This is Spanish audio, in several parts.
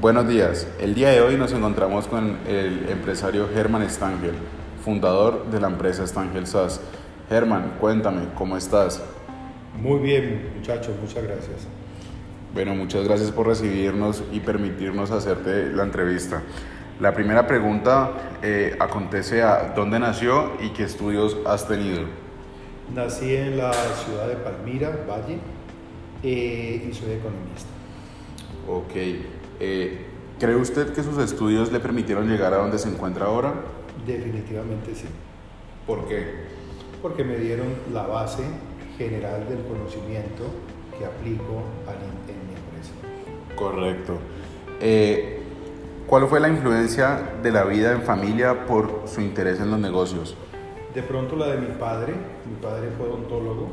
Buenos días. El día de hoy nos encontramos con el empresario Germán Stangel, fundador de la empresa Stangel SAS. Germán, cuéntame, ¿cómo estás? Muy bien, muchachos, muchas gracias. Bueno, muchas gracias por recibirnos y permitirnos hacerte la entrevista. La primera pregunta eh, acontece a dónde nació y qué estudios has tenido. Nací en la ciudad de Palmira, Valle, eh, y soy economista. Ok. Eh, ¿Cree usted que sus estudios le permitieron llegar a donde se encuentra ahora? Definitivamente sí. ¿Por qué? Porque me dieron la base general del conocimiento que aplico en mi empresa. Correcto. Eh, ¿Cuál fue la influencia de la vida en familia por su interés en los negocios? De pronto la de mi padre. Mi padre fue odontólogo,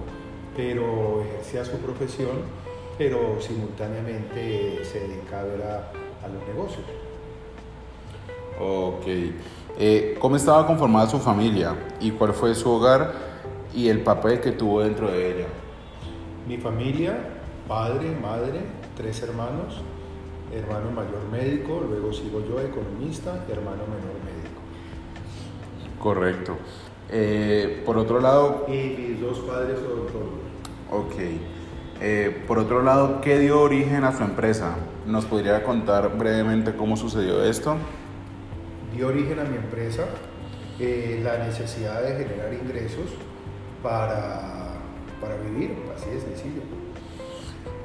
pero ejercía su profesión pero simultáneamente se dedicaba a, los negocios. Ok. Eh, ¿Cómo estaba conformada su familia y cuál fue su hogar y el papel que tuvo dentro de ella? Mi familia, padre, madre, tres hermanos, hermano mayor médico, luego sigo yo economista y hermano menor médico. Correcto. Eh, por otro lado... Y mis dos padres odontólogos. Ok. Eh, por otro lado, ¿qué dio origen a su empresa? ¿Nos podría contar brevemente cómo sucedió esto? Dio origen a mi empresa eh, la necesidad de generar ingresos para, para vivir, así de sencillo.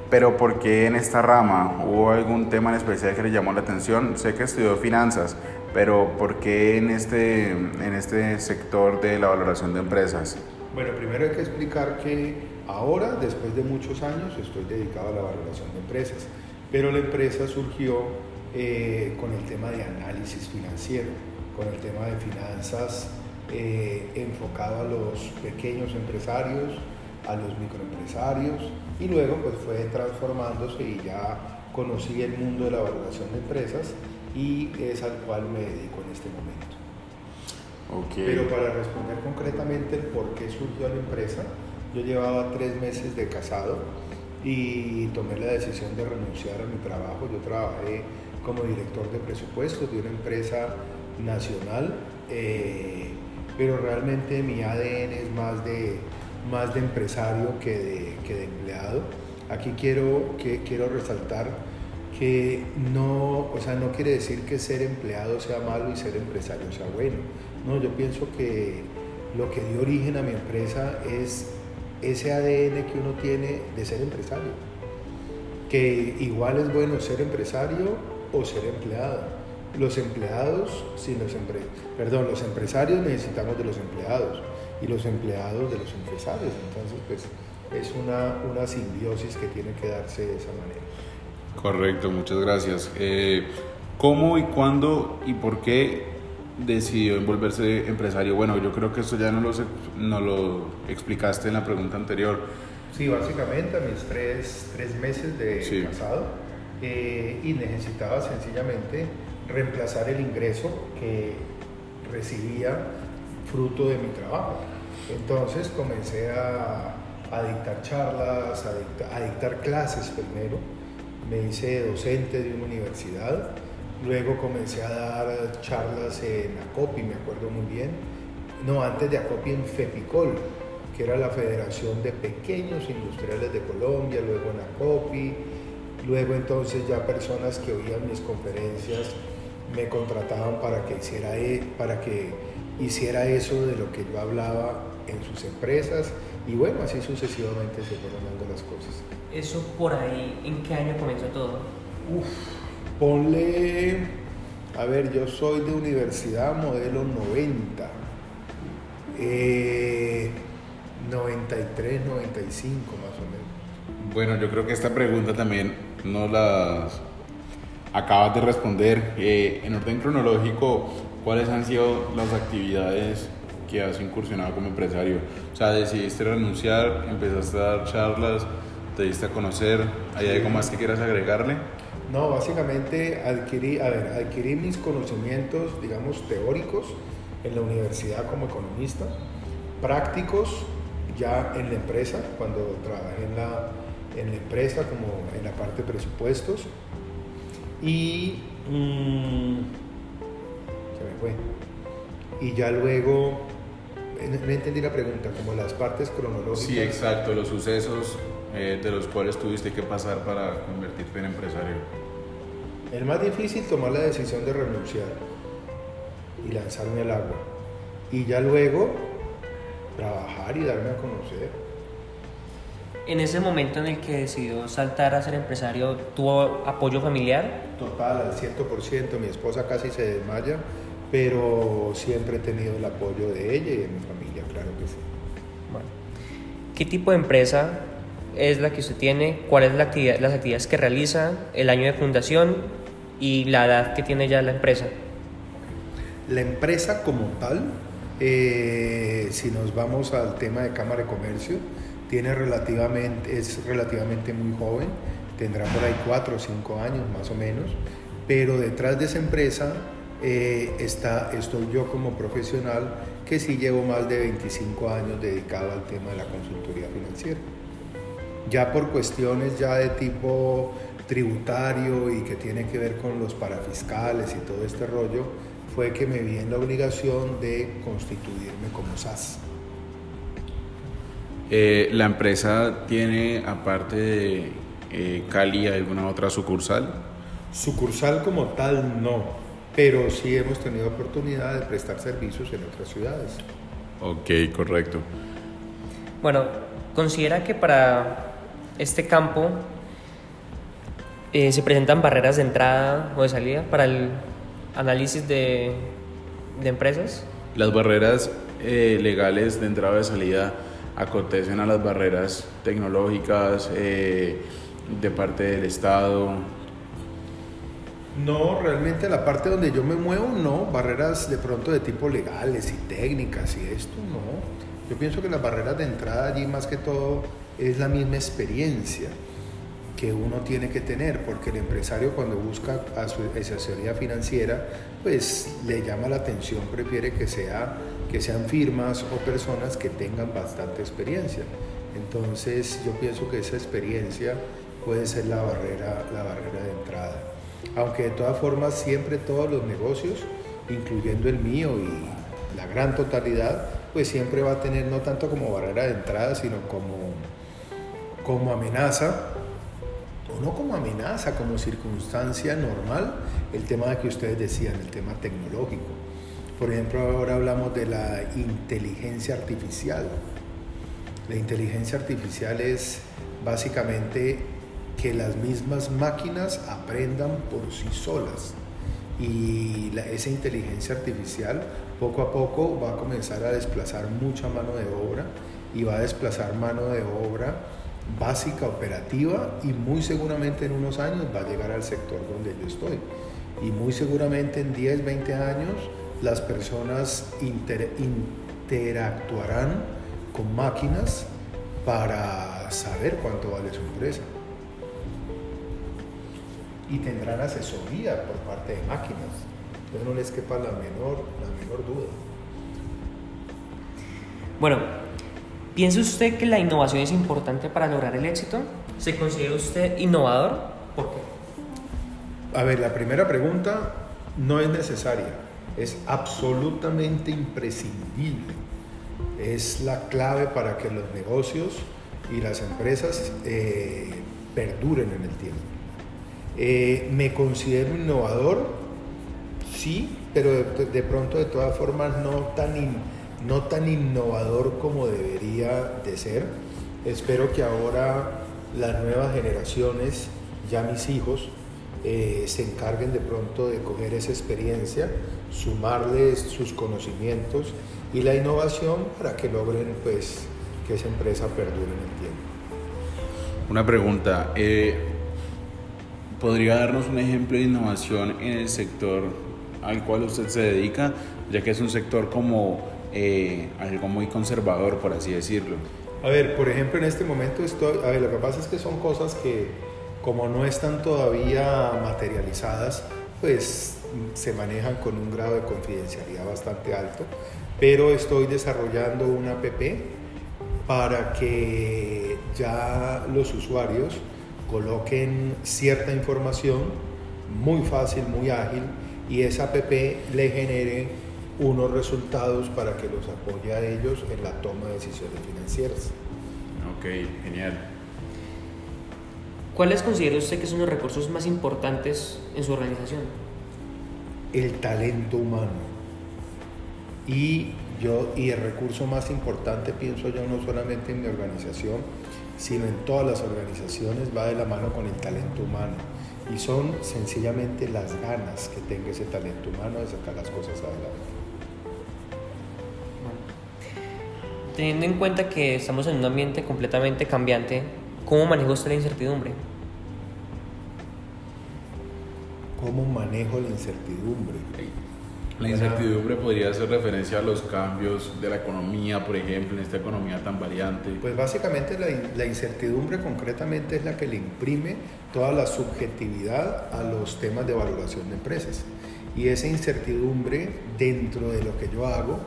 Pero ¿por qué en esta rama? ¿Hubo algún tema en especial que le llamó la atención? Sé que estudió finanzas, pero ¿por qué en este, en este sector de la valoración de empresas? Bueno, primero hay que explicar que Ahora, después de muchos años, estoy dedicado a la valoración de empresas, pero la empresa surgió eh, con el tema de análisis financiero, con el tema de finanzas eh, enfocado a los pequeños empresarios, a los microempresarios y luego pues fue transformándose y ya conocí el mundo de la valoración de empresas y es al cual me dedico en este momento. Okay. Pero para responder concretamente el por qué surgió la empresa, yo llevaba tres meses de casado y tomé la decisión de renunciar a mi trabajo. Yo trabajé como director de presupuestos de una empresa nacional, eh, pero realmente mi ADN es más de, más de empresario que de, que de empleado. Aquí quiero, que, quiero resaltar que no, o sea, no quiere decir que ser empleado sea malo y ser empresario sea bueno. No, yo pienso que lo que dio origen a mi empresa es ese ADN que uno tiene de ser empresario. Que igual es bueno ser empresario o ser empleado. Los empleados, sin los perdón, los empresarios necesitamos de los empleados y los empleados de los empresarios. Entonces, pues es una, una simbiosis que tiene que darse de esa manera. Correcto, muchas gracias. Eh, ¿Cómo y cuándo y por qué decidió envolverse empresario? Bueno, yo creo que esto ya no lo, no lo explicaste en la pregunta anterior. Sí, básicamente a mis tres, tres meses de casado eh, y necesitaba sencillamente reemplazar el ingreso que recibía fruto de mi trabajo. Entonces comencé a, dictar charlas, a a dictar clases primero. Me hice docente de una universidad Luego comencé a dar charlas en ACOPI, me acuerdo muy bien. No, antes de ACOPI en FEPICOL, que era la Federación de Pequeños Industriales de Colombia, luego en ACOPI. Luego entonces ya personas que oían mis conferencias me contrataban para que hiciera, e, para que hiciera eso de lo que yo hablaba en sus empresas y bueno, así sucesivamente se fueron dando las cosas. ¿Eso por ahí, en qué año comenzó todo? Uf, Ponle, a ver, yo soy de universidad modelo 90, 93, 95 más o menos. Bueno, yo creo que esta pregunta también no la acabas de responder. Eh, en orden cronológico, ¿cuáles han sido las actividades que has incursionado como empresario? O sea, decidiste renunciar, empezaste a dar charlas, te diste a conocer, ¿hay algo más que quieras agregarle? No, básicamente adquirí, a ver, adquirí mis conocimientos, digamos, teóricos en la universidad como economista, prácticos ya en la empresa, cuando trabajé en la, en la empresa como en la parte de presupuestos y mm, se me fue. Y ya luego, no entendí la pregunta, como las partes cronológicas. Sí, exacto, los sucesos eh, de los cuales tuviste que pasar para convertirte en empresario. El más difícil, tomar la decisión de renunciar y lanzarme al agua. Y ya luego, trabajar y darme a conocer. En ese momento en el que decidió saltar a ser empresario, ¿tuvo apoyo familiar? Total, al 100%. Mi esposa casi se desmaya, pero siempre he tenido el apoyo de ella y de mi familia, claro que sí. Bueno, ¿qué tipo de empresa es la que usted tiene? ¿Cuáles son la actividad, las actividades que realiza? ¿El año de fundación? ¿Y la edad que tiene ya la empresa? La empresa como tal, eh, si nos vamos al tema de Cámara de Comercio, tiene relativamente, es relativamente muy joven, tendrá por ahí cuatro o cinco años más o menos, pero detrás de esa empresa eh, está, estoy yo como profesional que sí llevo más de 25 años dedicado al tema de la consultoría financiera. Ya por cuestiones ya de tipo tributario y que tiene que ver con los parafiscales y todo este rollo, fue que me vi en la obligación de constituirme como SAS. Eh, ¿La empresa tiene, aparte de eh, Cali, alguna otra sucursal? Sucursal como tal no, pero sí hemos tenido oportunidad de prestar servicios en otras ciudades. Ok, correcto. Bueno, considera que para este campo eh, se presentan barreras de entrada o de salida para el análisis de, de empresas. Las barreras eh, legales de entrada y de salida acontecen a las barreras tecnológicas eh, de parte del Estado. No, realmente la parte donde yo me muevo, no, barreras de pronto de tipo legales y técnicas y esto, no. Yo pienso que las barreras de entrada allí más que todo es la misma experiencia que uno tiene que tener, porque el empresario cuando busca a su asesoría financiera, pues le llama la atención, prefiere que, sea, que sean firmas o personas que tengan bastante experiencia. Entonces yo pienso que esa experiencia puede ser la barrera, la barrera de entrada. Aunque de todas formas siempre todos los negocios, incluyendo el mío y la gran totalidad, pues siempre va a tener no tanto como barrera de entrada, sino como, como amenaza o no como amenaza, como circunstancia normal, el tema que ustedes decían, el tema tecnológico. Por ejemplo, ahora hablamos de la inteligencia artificial. La inteligencia artificial es básicamente que las mismas máquinas aprendan por sí solas. Y esa inteligencia artificial poco a poco va a comenzar a desplazar mucha mano de obra y va a desplazar mano de obra básica, operativa y muy seguramente en unos años va a llegar al sector donde yo estoy. Y muy seguramente en 10, 20 años las personas interactuarán con máquinas para saber cuánto vale su empresa. Y tendrán asesoría por parte de máquinas. Entonces no les quepa la menor, la menor duda. Bueno, ¿Piensa usted que la innovación es importante para lograr el éxito? ¿Se considera usted innovador? ¿Por qué? A ver, la primera pregunta no es necesaria, es absolutamente imprescindible. Es la clave para que los negocios y las empresas eh, perduren en el tiempo. Eh, ¿Me considero innovador? Sí, pero de, pronto de todas formas no tan... No tan innovador como debería de ser. Espero que ahora las nuevas generaciones, ya mis hijos, eh, se encarguen de pronto de coger esa experiencia, sumarles sus conocimientos y la innovación para que logren pues que esa empresa perdure en el tiempo. Una pregunta, eh, ¿podría darnos un ejemplo de innovación en el sector al cual usted se dedica, ya que es un sector como eh, algo muy conservador, por así decirlo. A ver, por ejemplo, en este momento estoy, a ver, lo que pasa es que son cosas que como no están todavía materializadas, pues se manejan con un grado de confidencialidad bastante alto, pero estoy desarrollando una app para que ya los usuarios coloquen cierta información muy fácil, muy ágil, y esa app le genere unos resultados para que los apoye a ellos en la toma de decisiones financieras. Ok, genial. ¿Cuáles considera usted que son los recursos más importantes en su organización? El talento humano. Y, yo, y el recurso más importante, pienso yo, no solamente en mi organización, sino en todas las organizaciones, va de la mano con el talento humano. Y son sencillamente las ganas que tenga ese talento humano de sacar las cosas adelante. Teniendo en cuenta que estamos en un ambiente completamente cambiante, ¿cómo maneja usted la incertidumbre? ¿Cómo manejo la incertidumbre? La incertidumbre podría hacer referencia a los cambios de la economía, por ejemplo, en esta economía tan variante. Pues básicamente la, la, incertidumbre concretamente es la que le imprime toda la subjetividad a los temas de valoración de empresas. Y esa incertidumbre dentro de lo que yo hago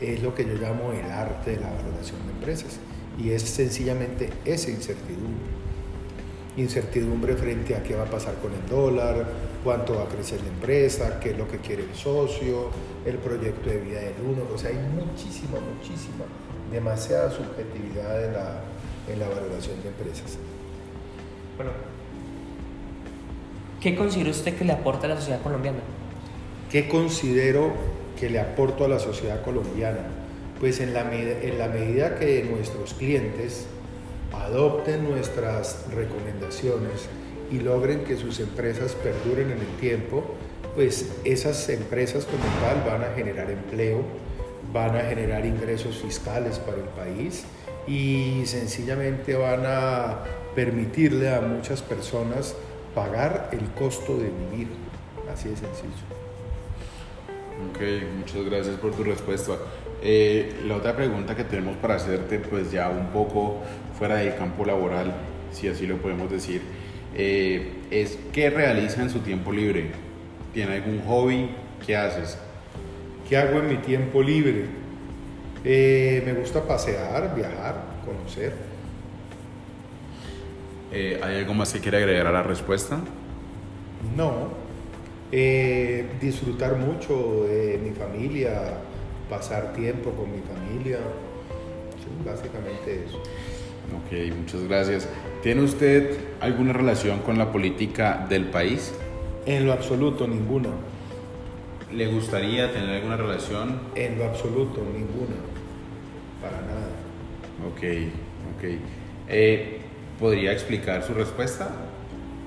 es lo que yo llamo el arte de la valoración de empresas. Y es sencillamente esa incertidumbre. Incertidumbre frente a qué va a pasar con el dólar, cuánto va a crecer la empresa, qué es lo que quiere el socio, el proyecto de vida del uno. O sea, hay muchísima, muchísima, demasiada subjetividad en la, en la valoración de empresas. Bueno, ¿qué considera usted que le aporta a la sociedad colombiana? ¿Qué considero que le aporto a la sociedad colombiana? Pues en la, en la medida que nuestros clientes adopten nuestras recomendaciones y logren que sus empresas perduren en el tiempo, pues esas empresas como tal van a generar empleo, van a generar ingresos fiscales para el país y sencillamente van a permitirle a muchas personas pagar el costo de vivir. Así de sencillo. Ok, muchas gracias por tu respuesta. Eh, la otra pregunta que tenemos para hacerte, pues ya un poco fuera del campo laboral, si así lo podemos decir, eh, es qué realiza en su tiempo libre. ¿Tiene algún hobby? ¿Qué haces? ¿Qué hago en mi tiempo libre? Eh, me gusta pasear, viajar, conocer. ¿Hay algo más que quiere agregar a la respuesta? No, disfrutar mucho de mi familia, pasar tiempo con mi familia, básicamente eso. Ok, muchas gracias. ¿Tiene usted alguna relación con la política del país? En lo absoluto, ninguna. ¿Le gustaría tener alguna relación? En lo absoluto, ninguna. Para nada. Ok, ok. Eh, ¿Podría explicar su respuesta?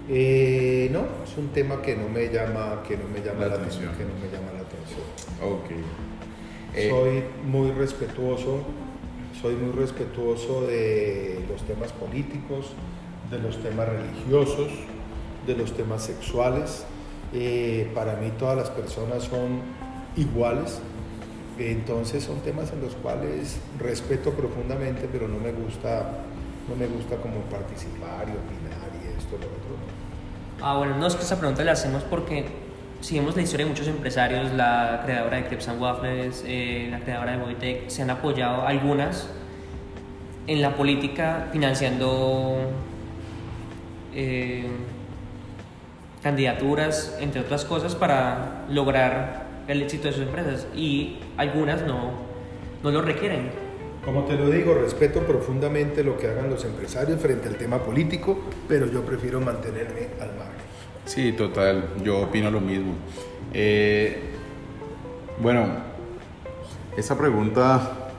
Eh, no, es un tema que no me llama, que no me llama la, atención. Que no me llama la atención. Ok. Eh, soy muy respetuoso, soy muy respetuoso de los temas políticos, de los temas religiosos, de los temas sexuales. Eh, para mí todas las personas son iguales, entonces son temas en los cuales respeto profundamente, pero no me gusta, no me gusta como participar y opinar y esto y lo otro. Ah, bueno, no es que esa pregunta la hacemos porque si vemos la historia de muchos empresarios, la creadora de Crepes and Waffles, eh, la creadora de Boytech, se han apoyado algunas en la política financiando eh, candidaturas, entre otras cosas, para lograr el éxito de sus empresas y algunas no, no lo requieren. Como te lo digo, respeto profundamente lo que hagan los empresarios frente al tema político, pero yo prefiero mantenerme al margen. Sí, total, yo opino lo mismo. Eh, bueno, esta pregunta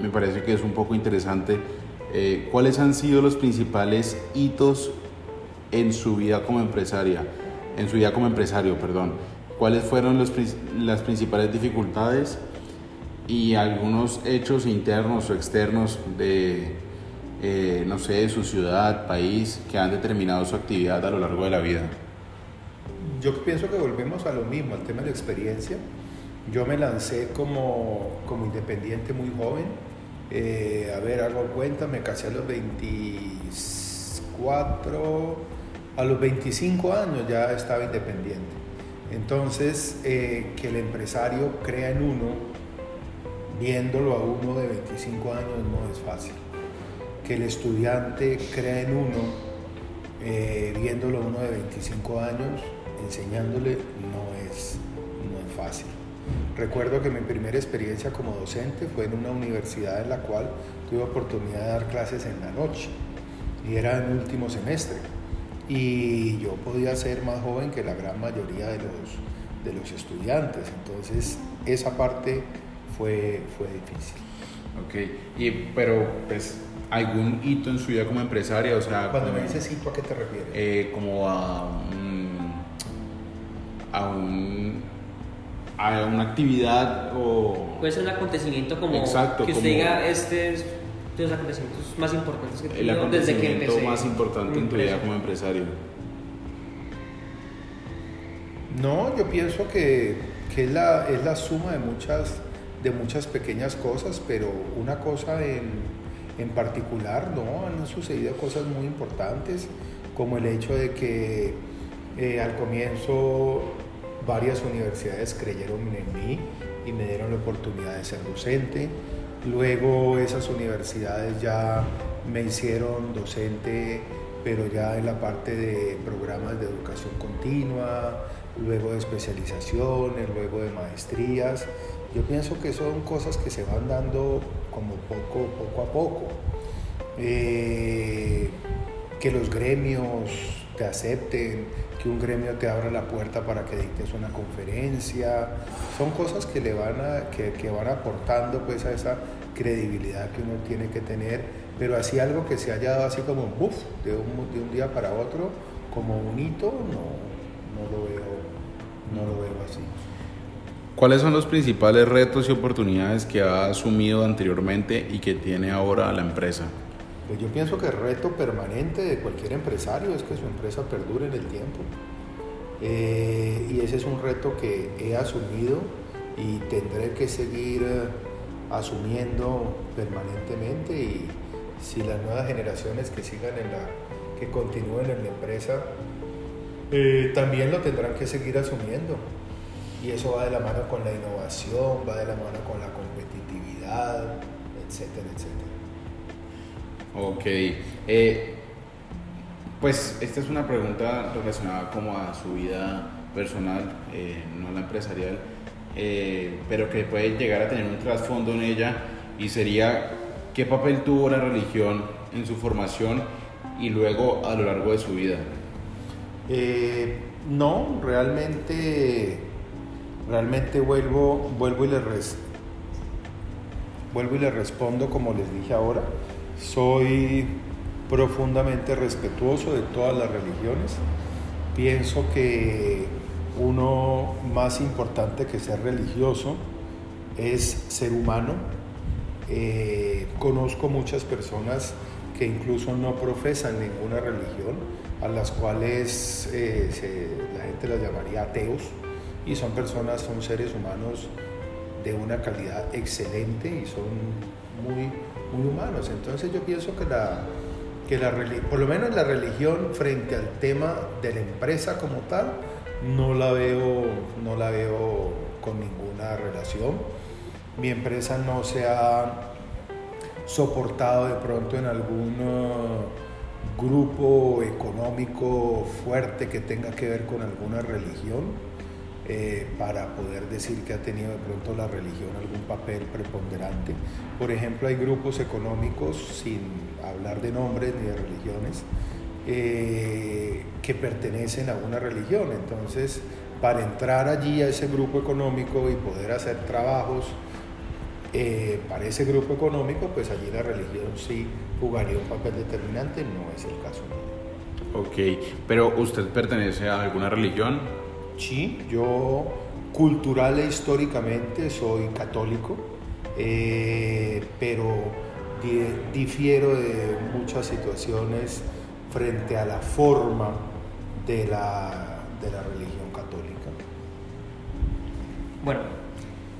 me parece que es un poco interesante. Eh, ¿Cuáles han sido los principales hitos en su vida como empresaria? En su vida como empresario, perdón. ¿Cuáles fueron los, las principales dificultades y algunos hechos internos o externos de, eh, no sé, de su ciudad, país, que han determinado su actividad a lo largo de la vida? Yo pienso que volvemos a lo mismo, al tema de experiencia. Yo me lancé como, como independiente muy joven. Eh, a ver, hago cuenta, me casé a los 24, a los 25 años ya estaba independiente. Entonces, eh, que el empresario crea en uno, viéndolo a uno de 25 años, no es fácil. Que el estudiante crea en uno, eh, viéndolo a uno de 25 años, enseñándole, no es, no es fácil. Recuerdo que mi primera experiencia como docente fue en una universidad en la cual tuve oportunidad de dar clases en la noche y era en último semestre y yo podía ser más joven que la gran mayoría de los, de los estudiantes, entonces esa parte fue, fue difícil. Ok, y, pero pues algún hito en su vida como empresaria, o sea... Cuando como, me dices hito, ¿a qué te refieres? eh, como a a un a una actividad o Puede ser un acontecimiento como Exacto, que usted como- diga este es de los acontecimientos más importantes que he el tenido desde que acontecimiento empecé. más importante en tu vida como empresario. No, yo pienso que, que es, la, es la suma de muchas, de muchas pequeñas cosas, pero una cosa en, en particular, no, han sucedido cosas muy importantes, como el hecho de que eh, al comienzo varias universidades creyeron en mí y me dieron la oportunidad de ser docente. Luego esas universidades ya me hicieron docente, pero ya en la parte de programas de educación continua, luego de especializaciones, luego de maestrías. Yo pienso que son cosas que se van dando como poco, poco a poco. Eh, que los gremios te acepten, que un gremio te abra la puerta para que dictes una conferencia, son cosas que le van a, que, que van aportando pues a esa credibilidad que uno tiene que tener, pero así algo que se haya dado así como un buff de un, de un día para otro, como un hito, no, no lo veo, no lo veo así. ¿Cuáles son los principales retos y oportunidades que ha asumido anteriormente y que tiene ahora la empresa? Pues yo pienso que el reto permanente de cualquier empresario es que su empresa perdure en el tiempo. Eh, y ese es un reto que he asumido y tendré que seguir eh, asumiendo permanentemente y si las nuevas generaciones que sigan en la, que continúen en la empresa, eh, también lo tendrán que seguir asumiendo. Y eso va de la mano con la innovación, va de la mano con la competitividad, etcétera, etcétera. Ok. eh, pues esta es una pregunta relacionada como a su vida personal, eh, no la empresarial, eh, pero que puede llegar a tener un trasfondo en ella y sería qué papel tuvo la religión en su formación y luego a lo largo de su vida. Eh, no, realmente, realmente vuelvo, vuelvo y le res- vuelvo y le respondo como les dije ahora. Soy profundamente respetuoso de todas las religiones. Pienso que uno más importante que ser religioso es ser humano. Eh, conozco muchas personas que incluso no profesan ninguna religión, a las cuales eh, la gente las llamaría ateos, y son personas, son seres humanos de una calidad excelente y son muy, muy humanos. Entonces yo pienso que la, que la por lo menos la religión frente al tema de la empresa como tal, no la veo, no la veo con ninguna relación. Mi empresa no se ha soportado de pronto en algún uh, grupo económico fuerte que tenga que ver con alguna religión eh, para poder decir que ha tenido de pronto la religión algún papel preponderante. Por ejemplo, hay grupos económicos, sin hablar de nombres ni de religiones, eh, que pertenecen a una religión. Entonces, para entrar allí a ese grupo económico y poder hacer trabajos eh, para ese grupo económico, pues allí la religión sí jugaría un papel determinante, no es el caso mío. Ok, pero usted pertenece a alguna religión? Sí, yo cultural e históricamente soy católico, eh, pero di- difiero de muchas situaciones frente a la forma de la, de la religión católica. Bueno,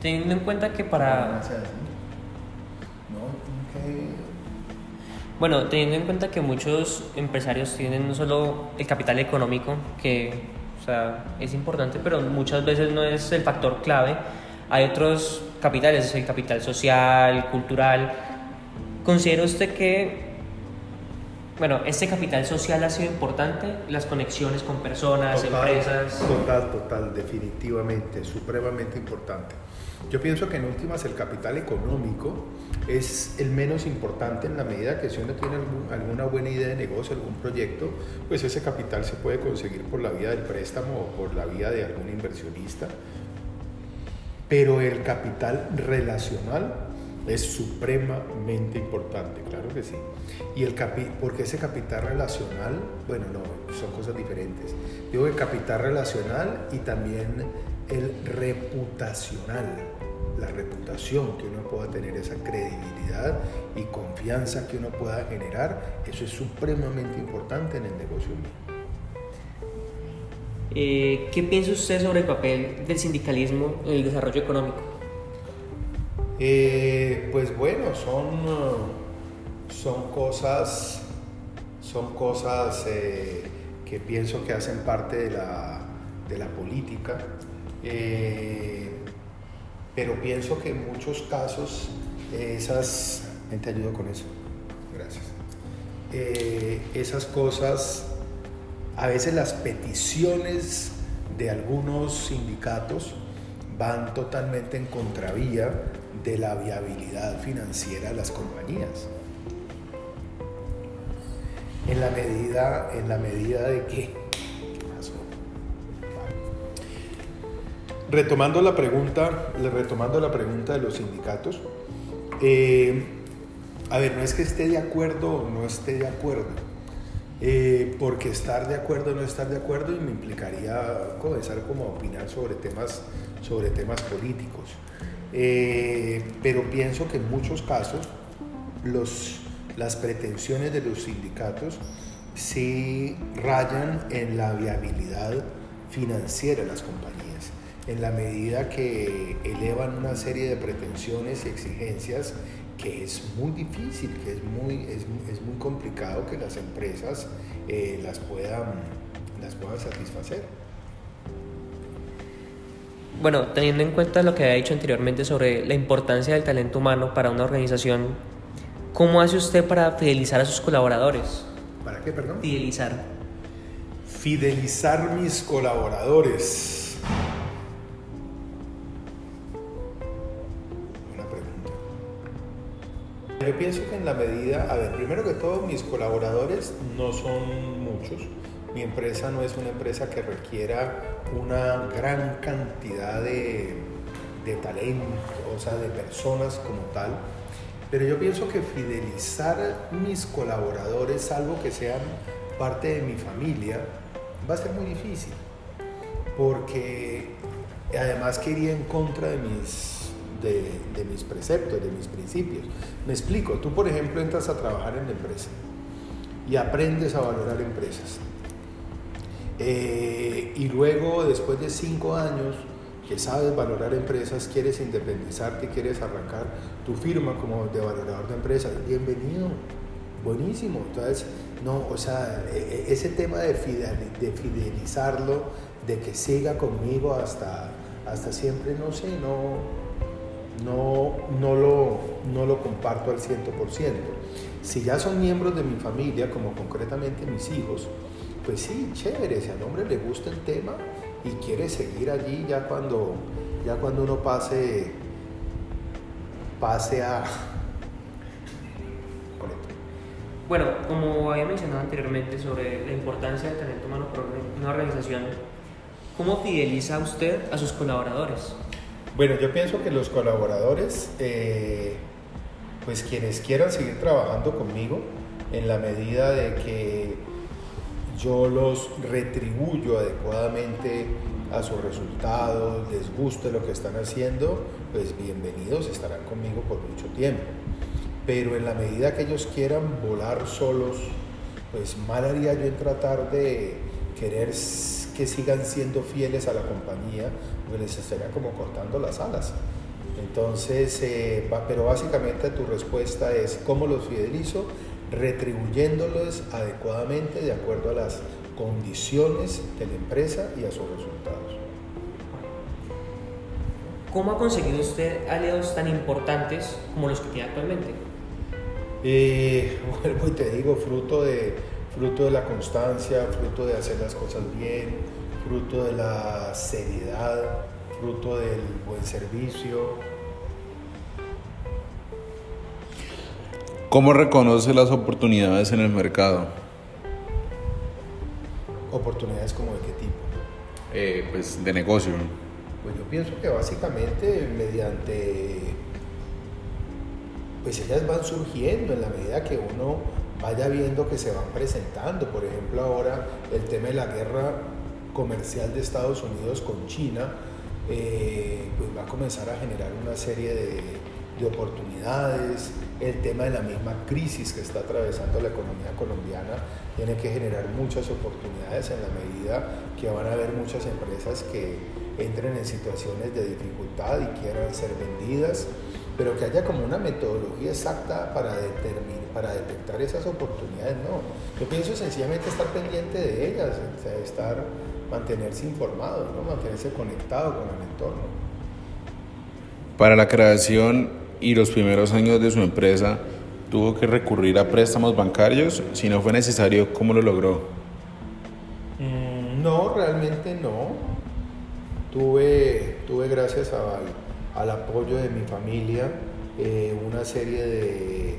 teniendo en cuenta que para... Bueno, teniendo en cuenta que muchos empresarios tienen no solo el capital económico, que sea, es importante, pero muchas veces no es el factor clave. Hay otros capitales, el capital social, cultural. ¿Considera usted que bueno, este capital social ha sido importante, las conexiones con personas, empresas. Total, total, definitivamente, supremamente importante. Yo pienso que en últimas el capital económico es el menos importante en la medida que si uno tiene alguna buena idea de negocio, algún proyecto, pues ese capital se puede conseguir por la vía del préstamo o por la vía de algún inversionista. Pero el capital relacional es supremamente importante, claro que sí. Y el porque ese capital relacional, bueno, no, son cosas diferentes. Digo el capital relacional y también el reputacional, la reputación que uno pueda tener, esa credibilidad y confianza que uno pueda generar, eso es supremamente importante en el negocio. Eh, ¿Qué piensa usted sobre el papel del sindicalismo en el desarrollo económico? Eh, pues bueno, son, son cosas, son cosas eh, que pienso que hacen parte de la, política, eh, pero pienso que en muchos casos esas, te ayudo con eso, gracias, esas cosas, a veces las peticiones de algunos sindicatos van totalmente en contravía de la viabilidad financiera de las compañías. En la medida, en la medida de que... Retomando la pregunta, retomando la pregunta de los sindicatos, eh, a ver, no es que esté de acuerdo o no esté de acuerdo, eh, porque estar de acuerdo o no estar de acuerdo me implicaría comenzar como a opinar sobre temas, sobre temas políticos. Eh, pero pienso que en muchos casos los, las pretensiones de los sindicatos sí rayan en la viabilidad financiera de las compañías, en la medida que elevan una serie de pretensiones y exigencias que es muy difícil, que es muy, es, es muy complicado que las empresas eh, las, puedan, las puedan satisfacer. Bueno, teniendo en cuenta lo que había dicho anteriormente sobre la importancia del talento humano para una organización, ¿cómo hace usted para fidelizar a sus colaboradores? ¿Para qué, perdón? Fidelizar. Fidelizar mis colaboradores. Yo pienso que en la medida, a ver, primero que todo, mis colaboradores no son muchos mi empresa no es una empresa que requiera una gran cantidad de, de talento, o sea, de personas como tal. Pero yo pienso que fidelizar mis colaboradores, salvo que sean parte de mi familia, va a ser muy difícil. Porque además que iría en contra de mis, de, mis preceptos, de mis principios. Me explico, tú por ejemplo entras a trabajar en la empresa y aprendes a valorar empresas eh, y luego, después de cinco años que sabes valorar empresas, quieres independizarte, quieres arrancar tu firma como de valorador de empresas, bienvenido, buenísimo. Entonces, no, o sea, e, e, ese tema de fidelizarlo, de que siga conmigo hasta, hasta siempre, no sé, no, no, no, lo, no lo comparto al 100%. Si ya son miembros de mi familia, como concretamente mis hijos, pues sí, chévere, si al hombre le gusta el tema y quiere seguir allí ya cuando, ya cuando uno pase, pase a... Bueno, como había mencionado anteriormente sobre la importancia del talento humano para una organización, ¿cómo fideliza usted a sus colaboradores? Bueno, yo pienso que los colaboradores, eh, pues quienes quieran seguir trabajando conmigo, en la medida de que yo los retribuyo adecuadamente a sus resultados, les guste lo que están haciendo, pues bienvenidos, estarán conmigo por mucho tiempo. Pero en la medida que ellos quieran volar solos, pues mal haría yo en tratar de querer que sigan siendo fieles a la compañía, porque les estaría como cortando las alas. Entonces, eh, pero básicamente tu respuesta es, ¿cómo los fidelizo? retribuyéndolos adecuadamente de acuerdo a las condiciones de la empresa y a sus resultados. ¿Cómo ha conseguido usted aliados tan importantes como los que tiene actualmente? Eh, vuelvo y te digo, fruto de, fruto de la constancia, fruto de hacer las cosas bien, fruto de la seriedad, fruto del buen servicio. ¿Cómo reconoce las oportunidades en el mercado? ¿Oportunidades como de qué tipo? Eh, pues de negocio. Pues yo pienso que básicamente mediante, pues ellas van surgiendo en la medida que uno vaya viendo que se van presentando. Por ejemplo, ahora el tema de la guerra comercial de Estados Unidos con China, eh, pues va a comenzar a generar una serie de, de oportunidades. El tema de la misma crisis que está atravesando la economía colombiana tiene que generar muchas oportunidades en la medida que van a haber muchas empresas que entren en situaciones de dificultad y quieran ser vendidas, pero que haya como una metodología exacta para determinar, para detectar esas oportunidades, no. Yo pienso sencillamente estar pendiente de ellas, estar, mantenerse informado, ¿no? mantenerse conectado con el entorno. Para la creación y los primeros años de su empresa, ¿tuvo que recurrir a préstamos bancarios? Si no fue necesario, ¿cómo lo logró? Mm, no, realmente no. Tuve, tuve gracias al, al apoyo de mi familia, eh, una serie de,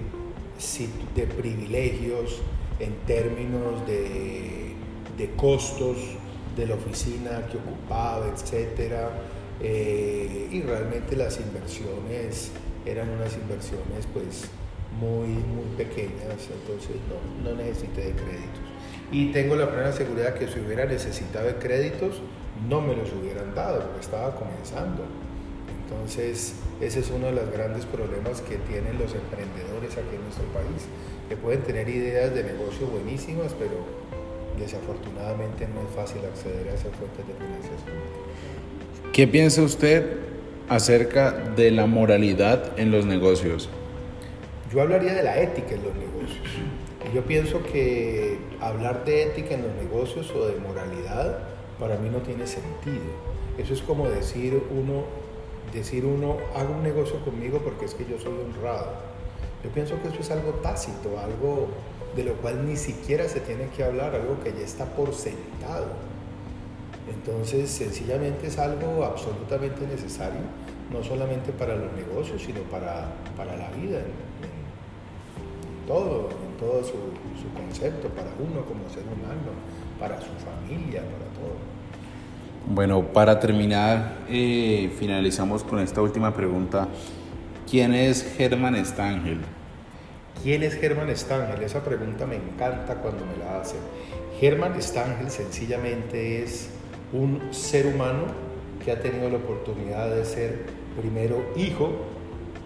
de privilegios en términos de, de, costos de la oficina que ocupaba, etc. Eh, y realmente las inversiones eran unas inversiones pues muy, muy pequeñas, entonces no, no necesité de créditos. Y tengo la plena seguridad que si hubiera necesitado de créditos, no me los hubieran dado porque estaba comenzando. Entonces, ese es uno de los grandes problemas que tienen los emprendedores aquí en nuestro país, que pueden tener ideas de negocio buenísimas, pero desafortunadamente no es fácil acceder a esas fuentes de financiación. ¿Qué piensa usted acerca de la moralidad en los negocios? Yo hablaría de la ética en los negocios. Yo pienso que hablar de ética en los negocios o de moralidad para mí no tiene sentido. Eso es como decir uno, decir uno, hago un negocio conmigo porque es que yo soy honrado. Yo pienso que eso es algo tácito, algo de lo cual ni siquiera se tiene que hablar, algo que ya está por sentado. Entonces, sencillamente es algo absolutamente necesario, no solamente para los negocios, sino para, para la vida, en, todo, en todo su, su concepto, para uno como ser humano, para su familia, para todo. Bueno, para terminar, eh, finalizamos con esta última pregunta. ¿Quién es Germán Stangel? ¿Quién es Germán Stangel? Esa pregunta me encanta cuando me la hacen. Germán Stangel sencillamente es un ser humano que ha tenido la oportunidad de ser primero hijo,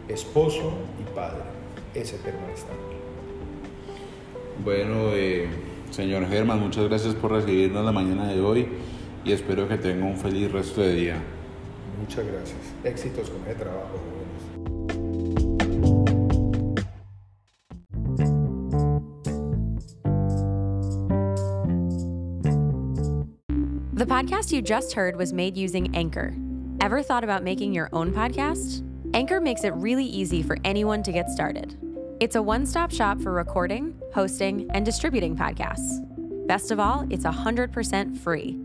esposo y padre. Ese es Germán Stangel. Bueno, eh, señor Germán, muchas gracias por recibirnos la mañana de hoy y espero que tenga un feliz resto de día. Muchas gracias. Éxitos con el trabajo. The podcast you just heard was made using Anchor. Ever thought about making your own podcast? Anchor makes it really easy for anyone to get started. It's a one stop shop for recording, hosting, and distributing podcasts. Best of all, it's 100% free.